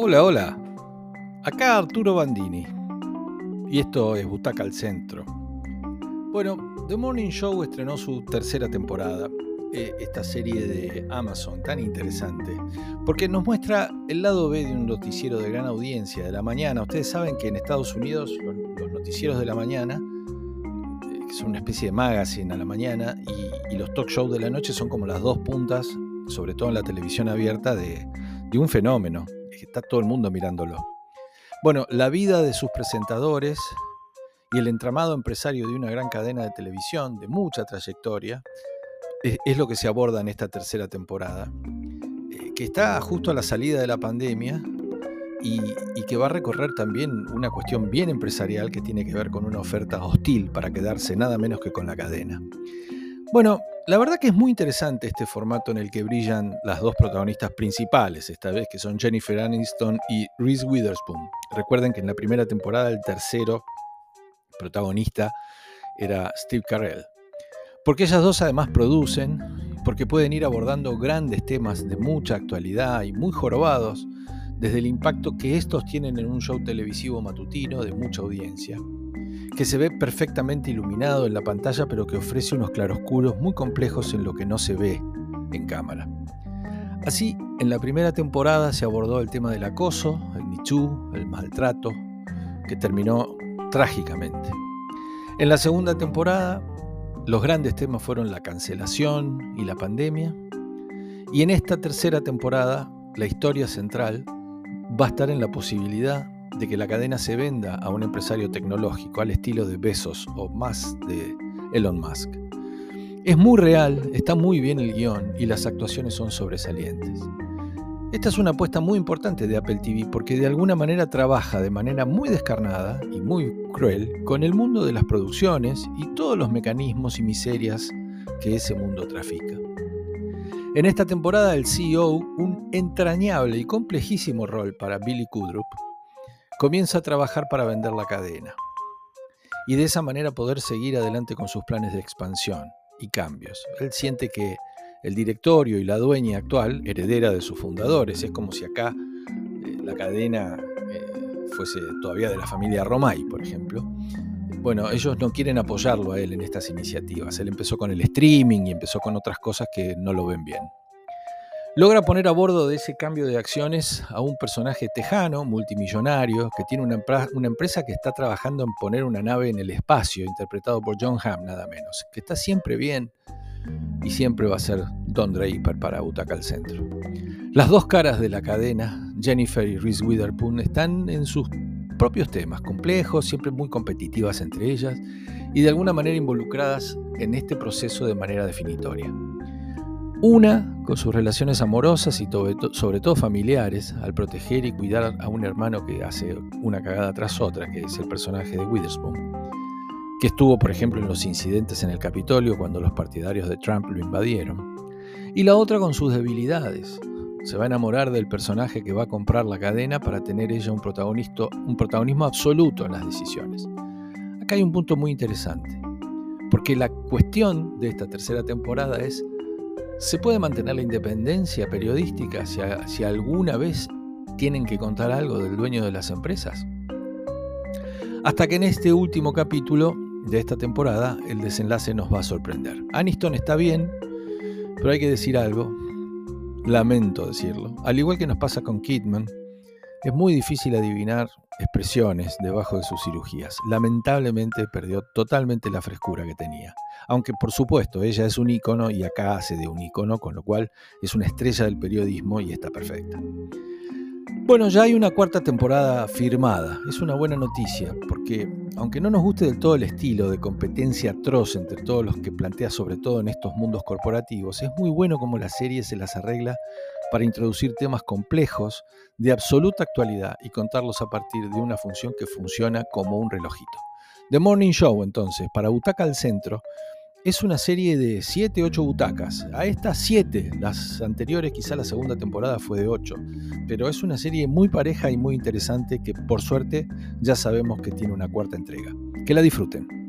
Hola, hola. Acá Arturo Bandini. Y esto es Butaca al Centro. Bueno, The Morning Show estrenó su tercera temporada. eh, Esta serie de Amazon tan interesante. Porque nos muestra el lado B de un noticiero de gran audiencia de la mañana. Ustedes saben que en Estados Unidos los, noticieros de la mañana, eh, que son una especie de magazine a la mañana, y los talk shows de la noche son como las dos puntas, sobre todo en la televisión abierta, de, de un fenómeno está todo el mundo mirándolo. Bueno, la vida de sus presentadores y el entramado empresario de una gran cadena de televisión de mucha trayectoria es, es lo que se aborda en esta tercera temporada, eh, que está justo a la salida de la pandemia y, y que va a recorrer también una cuestión bien empresarial que tiene que ver con una oferta hostil para quedarse nada menos que con la cadena. Bueno, la verdad que es muy interesante este formato en el que brillan las dos protagonistas principales, esta vez que son Jennifer Aniston y Reese Witherspoon. Recuerden que en la primera temporada el tercero protagonista era Steve Carell. Porque ellas dos además producen, porque pueden ir abordando grandes temas de mucha actualidad y muy jorobados, desde el impacto que estos tienen en un show televisivo matutino de mucha audiencia, que se ve perfectamente iluminado en la pantalla pero que ofrece unos claroscuros muy complejos en lo que no se ve en cámara. Así, en la primera temporada se abordó el tema del acoso, el michú, el maltrato, que terminó trágicamente. En la segunda temporada, los grandes temas fueron la cancelación y la pandemia. Y en esta tercera temporada, la historia central va a estar en la posibilidad de que la cadena se venda a un empresario tecnológico al estilo de Bezos o más de Elon Musk. Es muy real, está muy bien el guion y las actuaciones son sobresalientes. Esta es una apuesta muy importante de Apple TV porque de alguna manera trabaja de manera muy descarnada y muy cruel con el mundo de las producciones y todos los mecanismos y miserias que ese mundo trafica. En esta temporada el CEO, un entrañable y complejísimo rol para Billy Kudrup, comienza a trabajar para vender la cadena y de esa manera poder seguir adelante con sus planes de expansión y cambios. Él siente que el directorio y la dueña actual, heredera de sus fundadores, es como si acá eh, la cadena eh, fuese todavía de la familia Romay, por ejemplo. Bueno, ellos no quieren apoyarlo a él en estas iniciativas. Él empezó con el streaming y empezó con otras cosas que no lo ven bien. Logra poner a bordo de ese cambio de acciones a un personaje tejano, multimillonario, que tiene una, empre- una empresa que está trabajando en poner una nave en el espacio, interpretado por John Hamm, nada menos, que está siempre bien y siempre va a ser Don Draper para Butaca al Centro. Las dos caras de la cadena, Jennifer y Reese Witherspoon, están en sus propios temas, complejos, siempre muy competitivas entre ellas y de alguna manera involucradas en este proceso de manera definitoria. Una con sus relaciones amorosas y sobre to- sobre todo familiares, al proteger y cuidar a un hermano que hace una cagada tras otra, que es el personaje de Witherspoon, que estuvo, por ejemplo, en los incidentes en el Capitolio cuando los partidarios de Trump lo invadieron. Y la otra con sus debilidades. Se va a enamorar del personaje que va a comprar la cadena para tener ella un, un protagonismo absoluto en las decisiones. Acá hay un punto muy interesante, porque la cuestión de esta tercera temporada es ¿Se puede mantener la independencia periodística si, alguna vez tienen que contar algo del dueño de las empresas? Hasta que en este último capítulo de esta temporada el desenlace nos va a sorprender. Aniston está bien, pero hay que decir algo. Lamento decirlo. Al igual que nos pasa con Kidman, es muy difícil adivinar expresiones debajo de sus cirugías. Lamentablemente perdió totalmente la frescura que tenía. Aunque por supuesto ella es un ícono y acá hace de un ícono, con lo cual es una estrella del periodismo y está perfecta. Bueno, ya hay una cuarta temporada firmada. Es una buena noticia, porque aunque no nos guste del todo el estilo de competencia atroz entre todos los que plantea, sobre todo en estos mundos corporativos, es muy bueno como la serie se las arregla para introducir temas complejos de absoluta actualidad y contarlos a partir de una función que funciona como un relojito. The Morning Show, entonces, para Butaca al Centro, es una serie de 7, 8 butacas. A estas 7, las anteriores, quizá la segunda temporada fue de 8, pero es una serie muy pareja y muy interesante que por suerte ya sabemos que tiene una cuarta entrega. Que la disfruten.